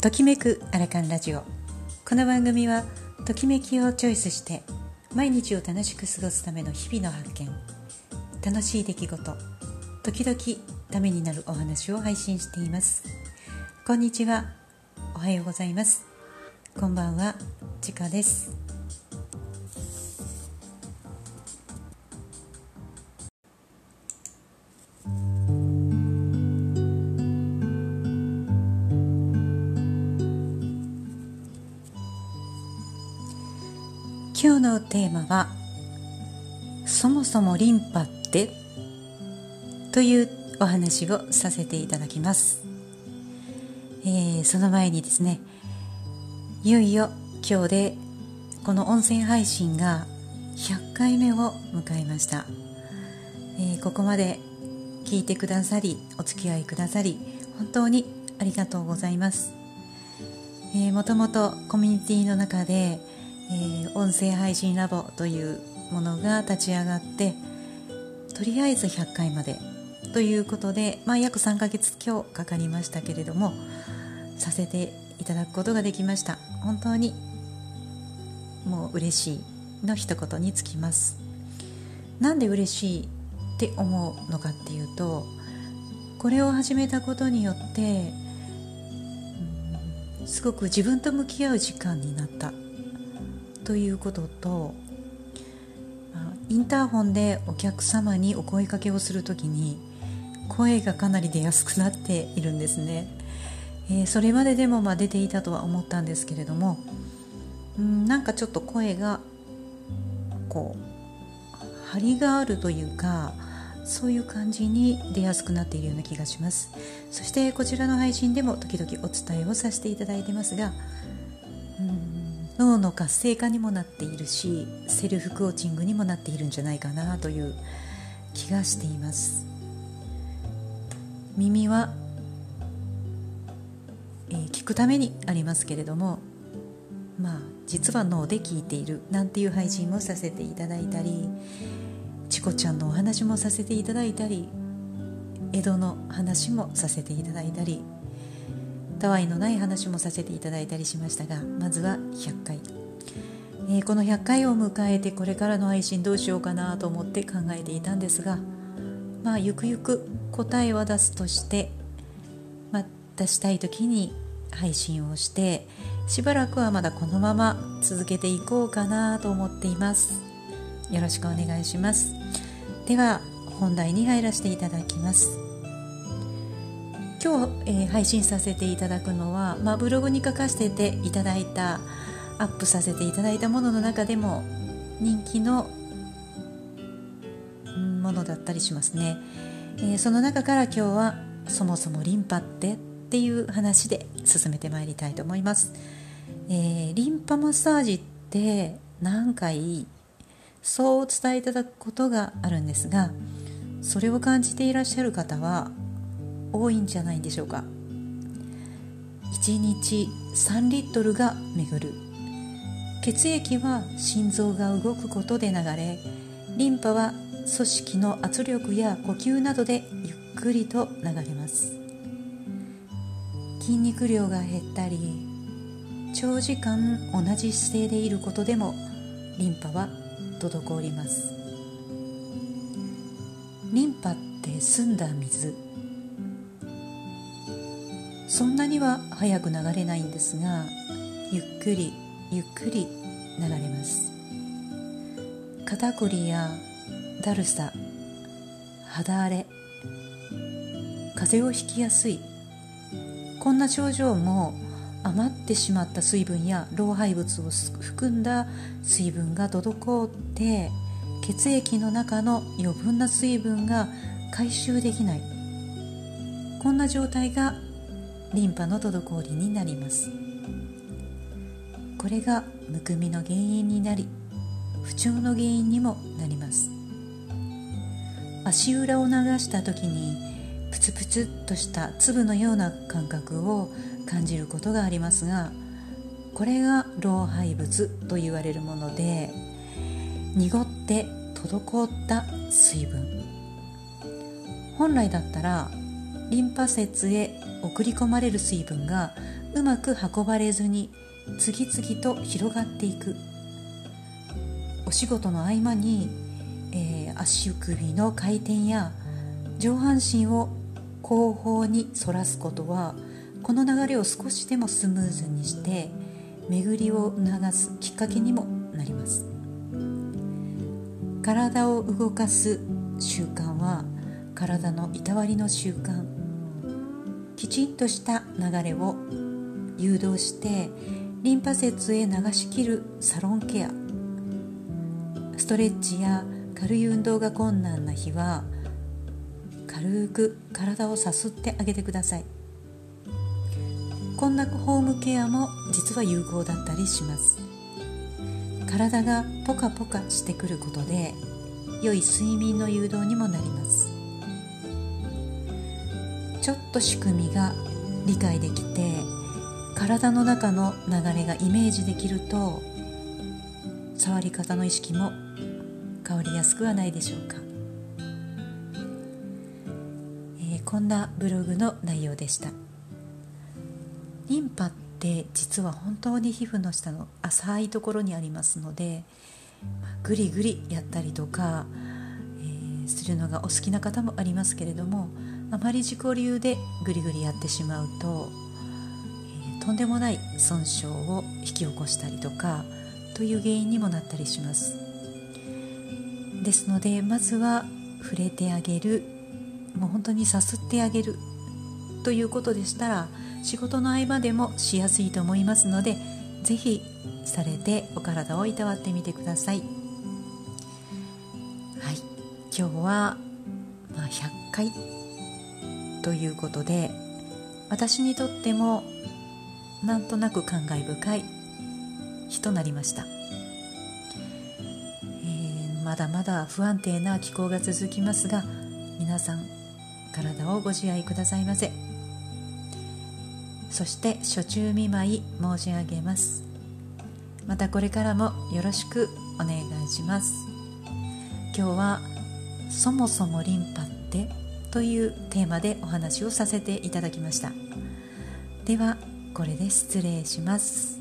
ときめくアラカンラジオ。この番組はときめきをチョイスして毎日を楽しく過ごすための日々の発見。楽しい出来事。時々ためになるお話を配信しています。こんにちは。おはようございます。こんばんは。ちかです。今日のテーマはそもそもリンパって？というお話をさせていただきます、えー、その前にですねいよいよ今日でこの音声配信が100回目を迎えました、えー、ここまで聞いてくださりお付き合いくださり本当にありがとうございます、えー、もともとコミュニティの中でえー、音声配信ラボというものが立ち上がってとりあえず100回までということで、まあ、約3ヶ月今日かかりましたけれどもさせていただくことができました。本当にもう嬉しいの一言につきます。なんで嬉しいって思うのかっていうとこれを始めたことによって、すごく自分と向き合う時間になった。ということとインターホンでお客様にお声かけをする時に声がかなり出やすくなっているんですね、えー、それまででもま出ていたとは思ったんですけれどもんなんかちょっと声がこう張りがあるというかそういう感じに出やすくなっているような気がします。そしてこちらの配信でも時々お伝えをさせていただいてますが脳の活性化にもなっているしセルフコーチングにもなっているんじゃないかなという気がしています。耳は、えー、聞くためにありますけれどもまあ実は脳で聞いているなんていう配信もさせていただいたりチコちゃんのお話もさせていただいたり江戸の話もさせていただいたりたわいのない話もさせていただいたりしましたがまずは100回、えー、この100回を迎えてこれからの配信どうしようかなと思って考えていたんですがまあゆくゆく答えは出すとして、まあ、出したい時に配信をしてしばらくはまだこのまま続けていこうかなと思っています。よろしくお願いします。では本題に入らせていただきます。今日、えー、配信させていただくのは、まあ、ブログに書かせていただいたアップさせていただいたものの中でも人気のものだったりしますね、えー、その中から今日はそもそもリンパってっていう話で進めてまいりたいと思います、えー、リンパマッサージって何回そうお伝えいただくことがあるんですがそれを感じていらっしゃる方は多いんじゃないでしょうか。1日3リットルが巡る。血液は心臓が動くことで流れリンパは組織の圧力や呼吸などでゆっくりと流れます。筋肉量が減ったり長時間同じ姿勢でいることでもリンパは滞ります。リンパって澄んだ水。そんなには早く流れないんですがゆっくりゆっくり流れます。肩こりやだるさ肌荒れ風邪をひきやすい。こんな症状も余ってしまった水分や老廃物を含んだ水分が滞って血液の中の余分な水分が回収できない。こんな状態がリンパの滞りになります。これがむくみの原因になり不調の原因にもなります。足裏を流した時にプツプツっとした粒のような感覚を感じることがありますがこれが老廃物と言われるもので濁って滞った水分。本来だったらリンパ節へ送り込まれる水分がうまく運ばれずに次々と広がっていく。お仕事の合間に、えー、足首の回転や上半身を後方に反らすことはこの流れを少しでもスムーズにして巡りを促すきっかけにもなります。体を動かす習慣は体のいたわりの習慣きちんとした流れを誘導してリンパ節へ流しきるサロンケア。ストレッチや軽い運動が困難な日は軽く体をさすってあげてください。こんなホームケアも実は有効だったりします。体がポカポカしてくることで良い睡眠の誘導にもなります。ちょっと仕組みが理解できて体の中の流れがイメージできると触り方の意識も変わりやすくはないでしょうか、えー、こんなブログの内容でした。リンパって実は本当に皮膚の下の浅いところにありますので、まあ、ぐりぐりやったりとか、えー、するのがお好きな方もありますけれどもあまり自己流でぐりぐりやってしまうと、えー、とんでもない損傷を引き起こしたりとかという原因にもなったりします。ですのでまずは触れてあげるもう本当にさすってあげるということでしたら仕事の合間でもしやすいと思いますのでぜひされてお体をいたわってみてください。はい。今日は、まあ、100回ということで私にとってもなんとなく感慨深い日となりました、えー、まだまだ不安定な気候が続きますが皆さん体をご自愛くださいませ。そして初中見舞い申し上げます。またこれからもよろしくお願いします。今日はそもそもリンパってというテーマでお話をさせていただきました。ではこれで失礼します。